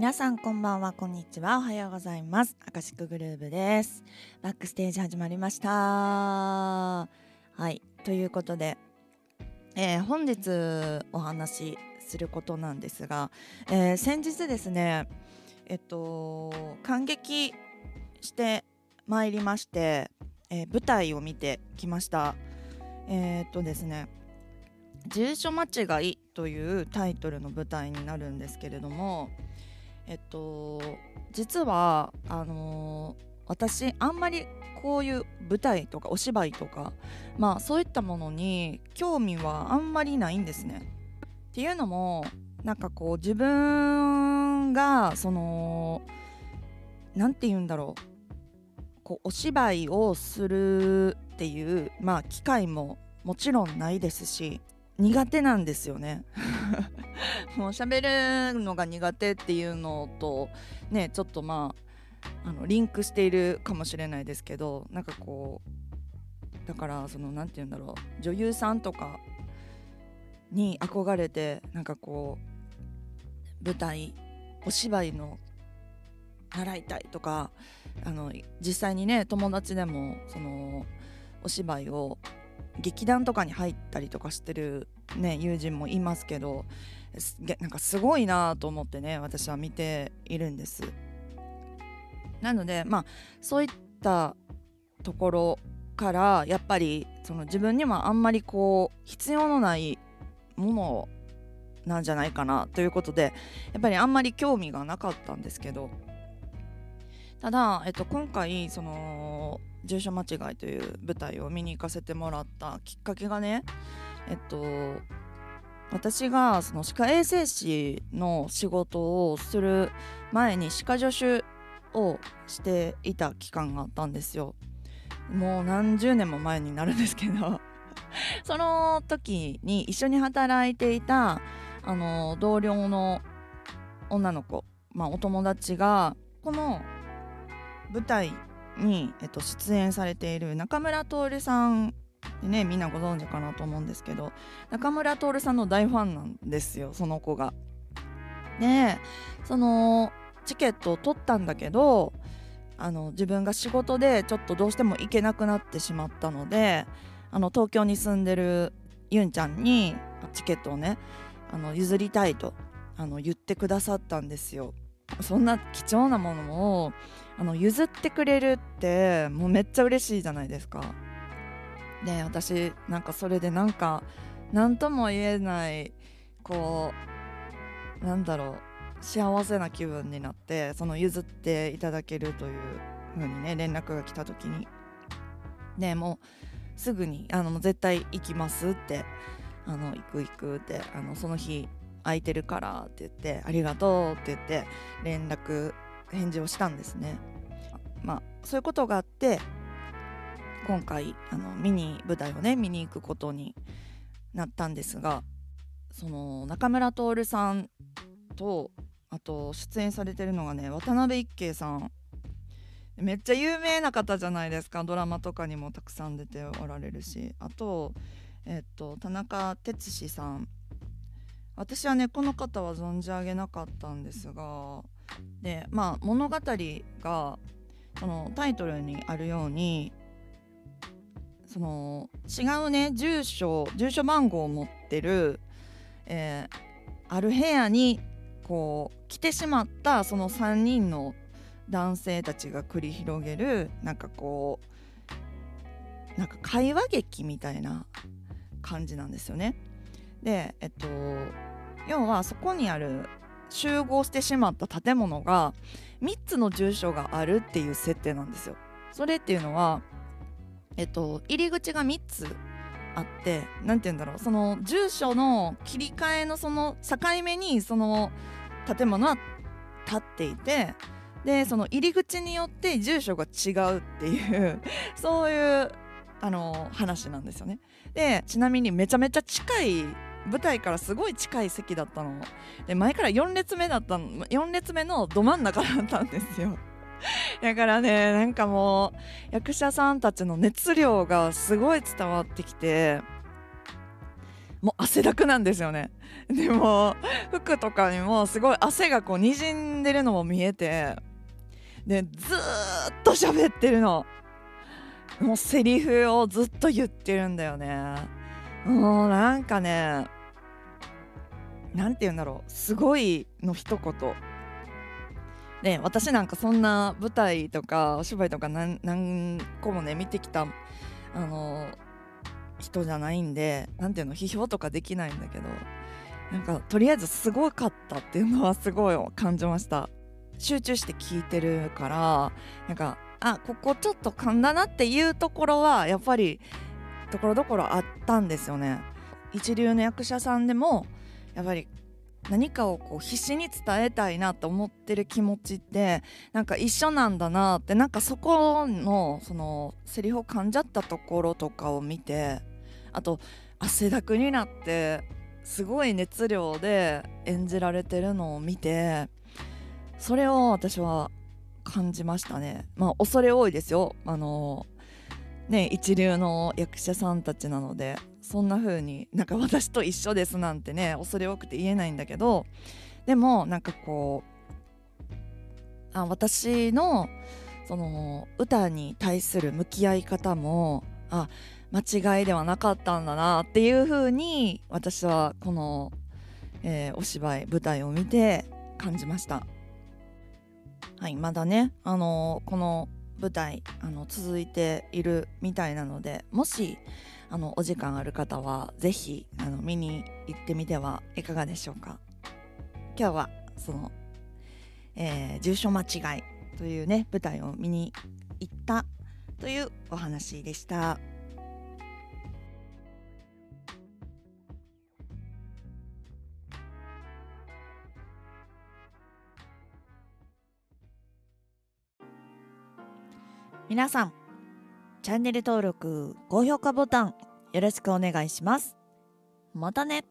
皆さんこんばんは。こんにちは。おはようございます。アカシックグルーブです。バックステージ始まりました。はい。ということで、えー、本日お話しすることなんですが、えー、先日ですねえっと感激してまいりまして、えー、舞台を見てきました。えっとですね住所間違いというタイトルの舞台になるんですけれどもえっと実はあのー、私あんまりこういう舞台とかお芝居とかまあそういったものに興味はあんまりないんですね。っていうのもなんかこう自分がその何て言うんだろうこうお芝居をするっていうまあ機会ももちろんないですし苦手なんですよね。もう喋るのが苦手っていうのとねちょっとまああのリンクしているかもしれないですけどなんかこうだからその何て言うんだろう女優さんとかに憧れてなんかこう舞台お芝居の習いたいとかあの実際にね友達でもそのお芝居を劇団とかに入ったりとかしてる、ね、友人もいますけどなんかすごいなと思ってね私は見ているんです。なのでまあそういったところからやっぱりその自分にはあんまりこう必要のないものなんじゃないかなということでやっぱりあんまり興味がなかったんですけどただ、えっと、今回その「住所間違い」という舞台を見に行かせてもらったきっかけがねえっと私がその歯科衛生士の仕事をする前に歯科助手をしていた期間があったんですよ。もう何十年も前になるんですけど。その時に一緒に働いていたあの同僚の女の子、まあ、お友達がこの舞台に、えっと、出演されている中村徹さんでねみんなご存知かなと思うんですけど中村徹さんの大ファンなんですよその子が。でそのチケットを取ったんだけどあの自分が仕事でちょっとどうしても行けなくなってしまったのであの東京に住んでるユンちゃんにチケットをねあの譲りたいとあの言ってくださったんですよ。そんな貴重なものをあの譲ってくれるってもうめっちゃ嬉しいじゃないですか。で私なんかそれでなんか何とも言えないこうなんだろう幸せな気分になってその譲っていただけるという風にね連絡が来た時にでもうすぐにあの絶対行きますってあの行く行くってあのその日空いてるからって言ってありがとうって言って連絡返事をしたんですね。まあそういうことがあって今回あの見に舞台をね見に行くことになったんですがその中村徹さんとあと出演されてるのがね渡辺一慶さん。めっちゃ有名な方じゃないですか。ドラマとかにもたくさん出ておられるし。あとえっと田中哲司さん。私はねこの方は存じ上げなかったんですがでまあ物語がそのタイトルにあるようにその違うね住所住所番号を持ってる、えー、ある部屋にこう来てしまったその3人の男性たちが繰り広げるなんかこうなんか会話劇みたいな感じなんですよね。でえっと要はそこにある集合してしまった建物が3つの住所があるっていう設定なんですよ。それっていうのは、えっと、入り口が3つあって何て言うんだろうその住所の切り替えのその境目にその建物は立っていてでその入り口によって住所が違うっていうそういうあの話なんですよね。でちなみにめちゃめちゃ近い舞台からすごい近い席だったの。で前から4列目だったの4列目のど真ん中だったんですよ。だからねなんかもう役者さんたちの熱量がすごい伝わってきてもう汗だくなんですよね。でも服とかにもすごい汗がこうにじんでるのも見えてでずっと喋ってるの。もうセリフをずっと言ってるんだよね。もうなんかねなんて言うんだろうすごいの一言。で私なんかそんな舞台とかお芝居とか何何個もね見てきたあの人じゃないんで何ていうの批評とかできないんだけどなんかとりあえずすごかったっていうのはすごい感じました。集中して聞いてるからなんかあここちょっと噛んだなっていうところはやっぱりところどころあったんですよね。一流の役者さんでもやっぱり何かをこう必死に伝えたいなと思ってる気持ちってなんか一緒なんだなってなんかそこのそのセリフを噛んじゃったところとかを見てあと汗だくになってすごい熱量で演じられてるのを見てそれを私は感じましたね。まあ恐れ多いですよ。あのね一流の役者さんたちなのでそんな風になんか私と一緒ですなんてね恐れ多くて言えないんだけどでもなんかこうあ私のその歌に対する向き合い方もあ間違いではなかったんだなっていう風に私はこの、えー、お芝居舞台を見て感じました。はいまだねあのー、この舞台あの続いているみたいなのでもしあのお時間ある方は是非あの見に行ってみてはいかがでしょうか今日はその、えー、住所間違いというね舞台を見に行ったというお話でした。皆さんチャンネル登録高評価ボタンよろしくお願いします。またね。